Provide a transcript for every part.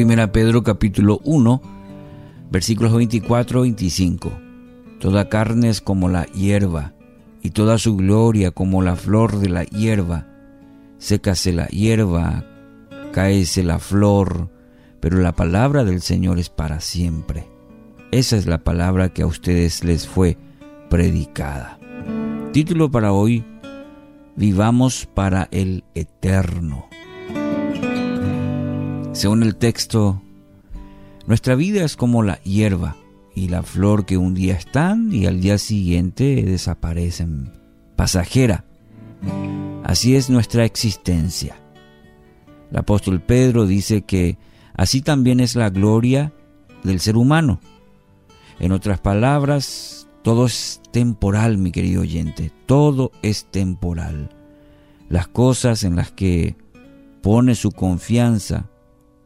Primera Pedro capítulo 1, versículos 24 25. Toda carne es como la hierba, y toda su gloria como la flor de la hierba. Sécase la hierba, cáese la flor, pero la palabra del Señor es para siempre. Esa es la palabra que a ustedes les fue predicada. Título para hoy, Vivamos para el Eterno. Según el texto, nuestra vida es como la hierba y la flor que un día están y al día siguiente desaparecen, pasajera. Así es nuestra existencia. El apóstol Pedro dice que así también es la gloria del ser humano. En otras palabras, todo es temporal, mi querido oyente, todo es temporal. Las cosas en las que pone su confianza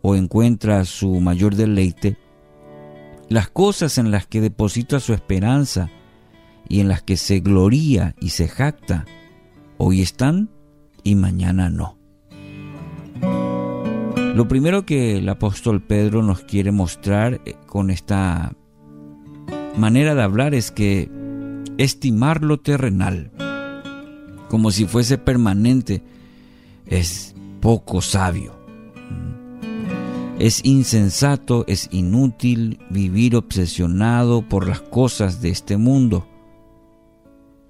o encuentra su mayor deleite, las cosas en las que deposita su esperanza y en las que se gloría y se jacta, hoy están y mañana no. Lo primero que el apóstol Pedro nos quiere mostrar eh, con esta manera de hablar es que estimar lo terrenal como si fuese permanente es poco sabio. Es insensato, es inútil vivir obsesionado por las cosas de este mundo.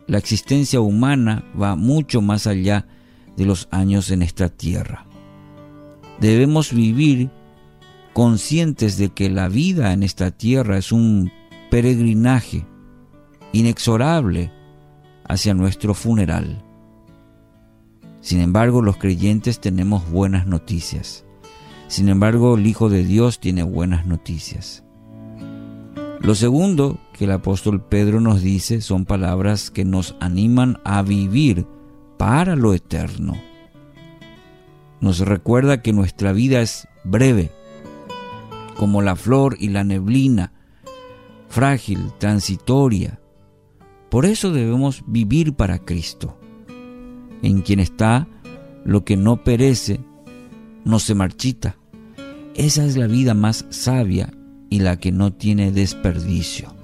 La existencia humana va mucho más allá de los años en esta tierra. Debemos vivir conscientes de que la vida en esta tierra es un peregrinaje inexorable hacia nuestro funeral. Sin embargo, los creyentes tenemos buenas noticias. Sin embargo, el Hijo de Dios tiene buenas noticias. Lo segundo que el apóstol Pedro nos dice son palabras que nos animan a vivir para lo eterno. Nos recuerda que nuestra vida es breve, como la flor y la neblina, frágil, transitoria. Por eso debemos vivir para Cristo, en quien está lo que no perece, no se marchita, esa es la vida más sabia y la que no tiene desperdicio.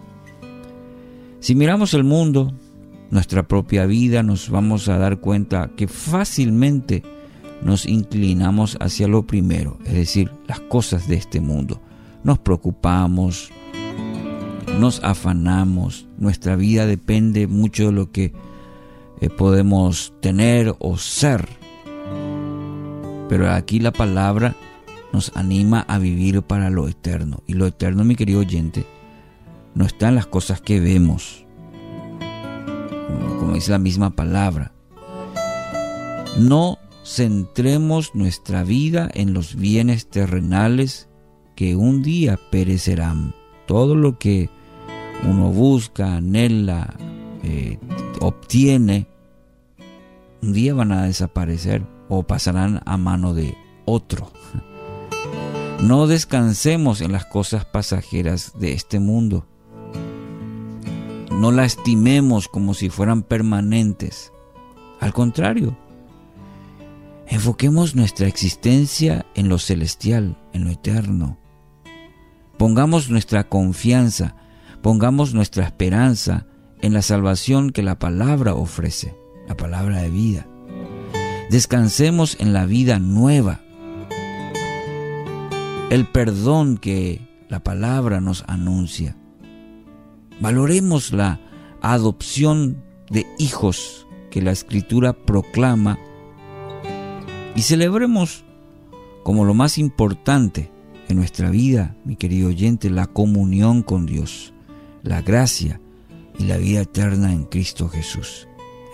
Si miramos el mundo, nuestra propia vida, nos vamos a dar cuenta que fácilmente nos inclinamos hacia lo primero, es decir, las cosas de este mundo. Nos preocupamos, nos afanamos, nuestra vida depende mucho de lo que eh, podemos tener o ser. Pero aquí la palabra nos anima a vivir para lo eterno. Y lo eterno, mi querido oyente, no está en las cosas que vemos, como dice la misma palabra. No centremos nuestra vida en los bienes terrenales que un día perecerán. Todo lo que uno busca, anhela, eh, obtiene, un día van a desaparecer o pasarán a mano de otro. No descansemos en las cosas pasajeras de este mundo. No lastimemos como si fueran permanentes. Al contrario, enfoquemos nuestra existencia en lo celestial, en lo eterno. Pongamos nuestra confianza, pongamos nuestra esperanza en la salvación que la palabra ofrece, la palabra de vida. Descansemos en la vida nueva el perdón que la palabra nos anuncia. Valoremos la adopción de hijos que la escritura proclama y celebremos como lo más importante en nuestra vida, mi querido oyente, la comunión con Dios, la gracia y la vida eterna en Cristo Jesús.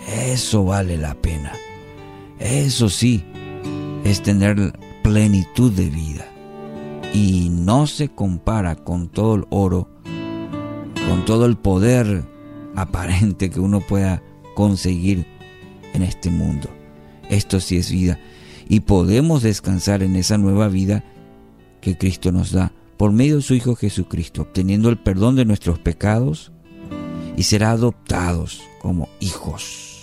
Eso vale la pena. Eso sí, es tener plenitud de vida y no se compara con todo el oro, con todo el poder aparente que uno pueda conseguir en este mundo. Esto sí es vida y podemos descansar en esa nueva vida que Cristo nos da por medio de su Hijo Jesucristo, obteniendo el perdón de nuestros pecados y ser adoptados como hijos.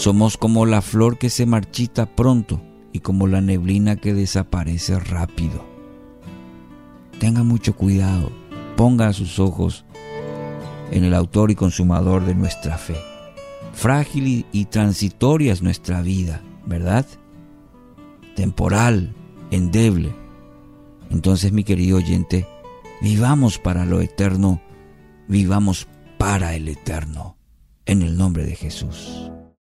Somos como la flor que se marchita pronto y como la neblina que desaparece rápido. Tenga mucho cuidado, ponga sus ojos en el autor y consumador de nuestra fe. Frágil y transitoria es nuestra vida, ¿verdad? Temporal, endeble. Entonces, mi querido oyente, vivamos para lo eterno, vivamos para el eterno, en el nombre de Jesús.